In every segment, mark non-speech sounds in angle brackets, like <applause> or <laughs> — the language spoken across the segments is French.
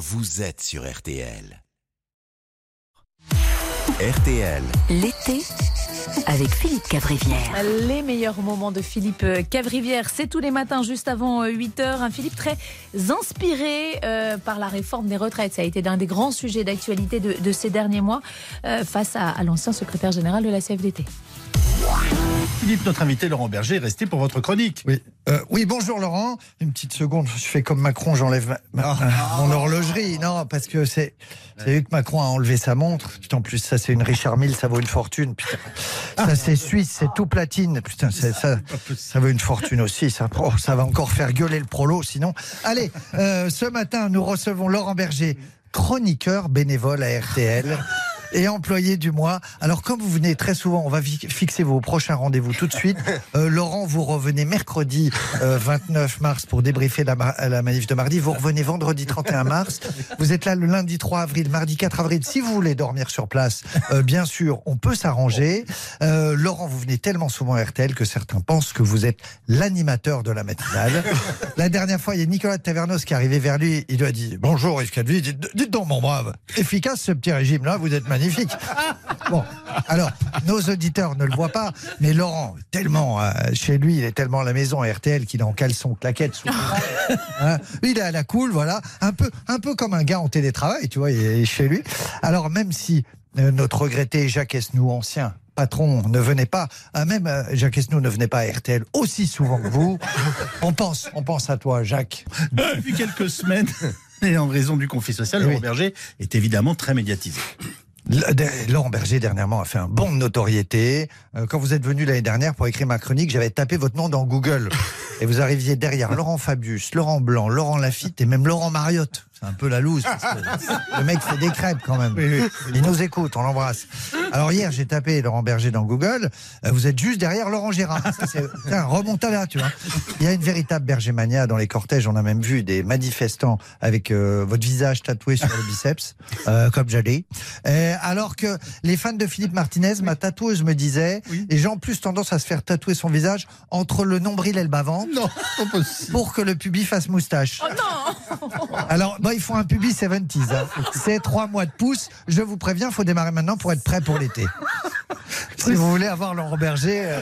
vous êtes sur RTL. RTL. L'été avec Philippe Cavrivière. Les meilleurs moments de Philippe Cavrivière, c'est tous les matins juste avant 8h. Un Philippe très inspiré euh, par la réforme des retraites. Ça a été l'un des grands sujets d'actualité de, de, ces derniers mois euh, face à, à l'ancien secrétaire général de la CFDT. Philippe, notre invité Laurent Berger est resté pour votre chronique. Oui, euh, oui bonjour Laurent. Une petite seconde, je fais comme Macron, j'enlève ma, ma, Ah. mon horlogerie. Non, parce que c'est c'est vu que Macron a enlevé sa montre. Putain, en plus, ça c'est une Richard Mille, ça vaut une fortune. Putain. Ça c'est suisse, c'est tout platine. Putain, ça, ça vaut une fortune aussi. Ça, oh, ça va encore faire gueuler le prolo sinon. Allez, euh, ce matin, nous recevons Laurent Berger, chroniqueur bénévole à RTL et employé du mois. Alors, comme vous venez très souvent, on va fi- fixer vos prochains rendez-vous tout de suite. <laughs> Euh, Laurent, vous revenez mercredi euh, 29 mars pour débriefer la, ma- la manif de mardi. Vous revenez vendredi 31 mars. Vous êtes là le lundi 3 avril, mardi 4 avril. Si vous voulez dormir sur place, euh, bien sûr, on peut s'arranger. Euh, Laurent, vous venez tellement souvent à RTL que certains pensent que vous êtes l'animateur de la matinale. La dernière fois, il y a Nicolas de Tavernos qui est arrivé vers lui. Il lui a dit Bonjour Yves Calvi, dites, dites donc, mon brave, efficace ce petit régime-là, vous êtes magnifique. Bon, alors, nos auditeurs ne le voient pas, mais Laurent, tellement euh, chez lui, il est tellement à la maison à RTL qu'il est en caleçon, claquette, sous <laughs> Hein, il est à la cool, voilà, un peu, un peu comme un gars en télétravail, tu vois, il est chez lui. Alors, même si euh, notre regretté Jacques Esnou, ancien patron, ne venait pas, ah, même euh, Jacques Esnou ne venait pas à RTL aussi souvent que vous, <laughs> on pense, on pense à toi, Jacques. Depuis quelques semaines, <laughs> et en raison du conflit social, Oui. Laurent Berger est évidemment très médiatisé. Laurent Berger, dernièrement, a fait un bond de notoriété. Euh, Quand vous êtes venu l'année dernière pour écrire ma chronique, j'avais tapé votre nom dans Google. <laughs> Et vous arriviez derrière Laurent Fabius, Laurent Blanc, Laurent Lafitte et même Laurent Mariotte. C'est un peu la loose. parce que <laughs> le mec fait des crêpes quand même. Il nous écoute, on l'embrasse. Alors hier, j'ai tapé Laurent Berger dans Google. Euh, Vous êtes juste derrière Laurent Gérard. Ça, c'est- Tiens, remonte à là, tu vois. Il y a une véritable Bergermania dans les cortèges. On a même vu des manifestants avec euh, votre visage tatoué sur le biceps, euh, comme j'allais. Euh, alors que les fans de Philippe Martinez, ma tatoueuse me disait, les gens ont plus tendance à se faire tatouer son visage entre le nombril et le bas-ventre Non, pas possible. pour que le pubis fasse moustache. Oh non Alors, bon, il faut un pubis 70s. hein. C'est trois mois de pouce. Je vous préviens, il faut démarrer maintenant pour être prêt pour l'été. Si vous voulez avoir Laurent Berger. euh,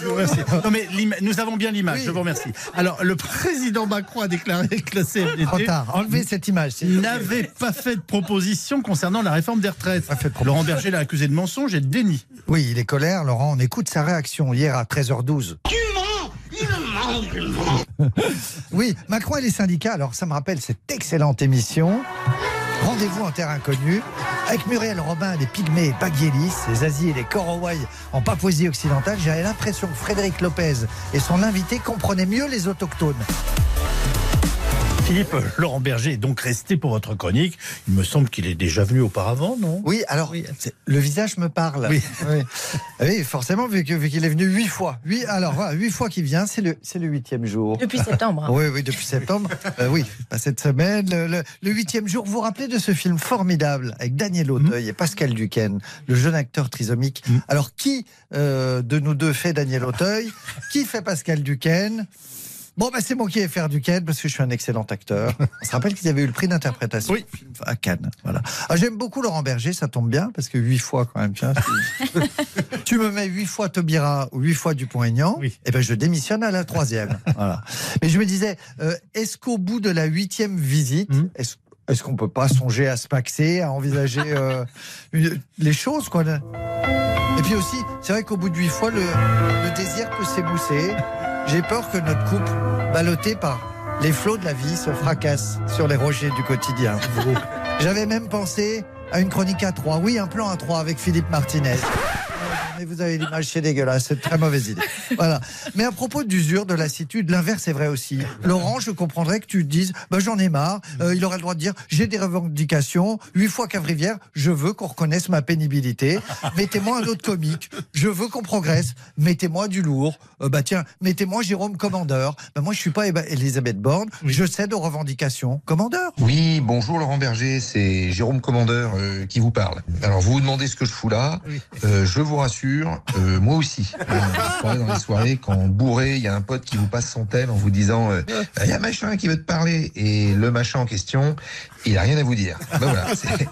Je vous remercie. Non, mais nous avons bien l'image, Oui. je vous remercie. Alors, le président Macron a déclaré que la Trop CFDT tard. Enlevez cette image. n'avait pas fait de proposition concernant la réforme des retraites. Laurent Berger l'a accusé de mensonge et de déni. Oui, il est colère, Laurent. On écoute sa réaction hier à 13h12. Oui, Macron et les syndicats. Alors, ça me rappelle cette excellente émission. Rendez-vous en terre inconnue avec Muriel Robin, les Pygmées et Baguielis, les Zazie et les Korowai en Papouasie occidentale. J'avais l'impression que Frédéric Lopez et son invité comprenaient mieux les autochtones. Philippe, Laurent Berger est donc resté pour votre chronique. Il me semble qu'il est déjà venu auparavant, non? Oui, alors, le visage me parle. Oui. oui. Oui, forcément, vu qu'il est venu huit fois. Huit, alors, voilà, huit fois qu'il vient, c'est le, c'est le huitième jour. Depuis septembre. hein. Oui, oui, depuis septembre. Euh, oui, pas cette semaine. Le, le- le huitième jour, vous vous rappelez de ce film formidable avec Daniel Auteuil et Pascal Duquesne, le jeune acteur trisomique. Alors, qui euh, de nous deux fait Daniel Auteuil? Qui fait Pascal Duquesne? Bon, bah, c'est moi qui vais faire Duquesne parce que je suis un excellent acteur. On se rappelle qu'ils avaient eu le prix d'interprétation Oui. à Cannes. Voilà. Ah, J'aime beaucoup Laurent Berger, ça tombe bien parce que huit fois quand même. tiens, tu- <laughs> me mets huit fois Taubira ou huit fois Dupont-Aignan, Oui. et ben je démissionne à la troisième. <laughs> voilà. Mais je me disais, euh, est-ce qu'au bout de la huitième visite, Mhm. est-ce est-ce qu'on peut pas songer à se paxer, à envisager euh, <laughs> une- les choses quoi Et puis aussi, c'est vrai qu'au bout de huit fois, le, le désir peut s'émousser. J'ai peur que notre couple, ballotté par les flots de la vie, se fracasse sur les rochers du quotidien. <laughs> J'avais même pensé à une chronique à trois. Oui, un plan à trois avec Philippe Martinez. Mais vous avez l'image, c'est dégueulasse, c'est une très mauvaise idée. Voilà. Mais à propos d'usure, de lassitude, l'inverse est vrai aussi. Laurent, je comprendrais que tu te dises, bah, j'en ai marre, euh, il aurait le droit de dire, j'ai des revendications, huit fois Cavrivière, je veux qu'on reconnaisse ma pénibilité, mettez-moi un autre comique, je veux qu'on progresse, mettez-moi du lourd, Euh, bah tiens, mettez-moi Jérôme Commandeur, bah, moi je suis pas Elisabeth Borne, je cède aux revendications. Commandeur Oui, bonjour Laurent Berger, c'est Jérôme Commandeur euh, qui vous parle. Alors vous vous demandez ce que je fous là. Euh, je vous rassure, sûr, euh, moi aussi. <laughs> Euh, dans les soirées, quand bourré, il y a un pote qui vous passe son tel en vous disant euh, il y a machin qui veut te parler et le machin en question, il a rien à vous dire. Ben voilà,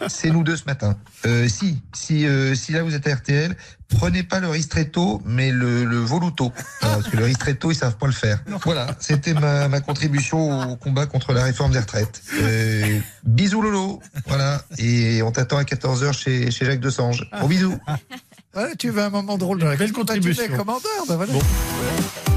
c'est- nous deux ce matin. Euh, si, si, euh, si là vous êtes à RTL, prenez pas le ristretto, mais le, le voluto, parce que le ristretto ils savent pas le faire. Voilà, c'était ma, ma contribution au combat contre la réforme des retraites. Euh, bisous Lolo, voilà, et on t'attend à 14h chez, chez Jacques Desange. Bon bisous. Ouais, tu veux un moment drôle de la Belle Bah, tu es contribution. commandeur, ben voilà. Bon.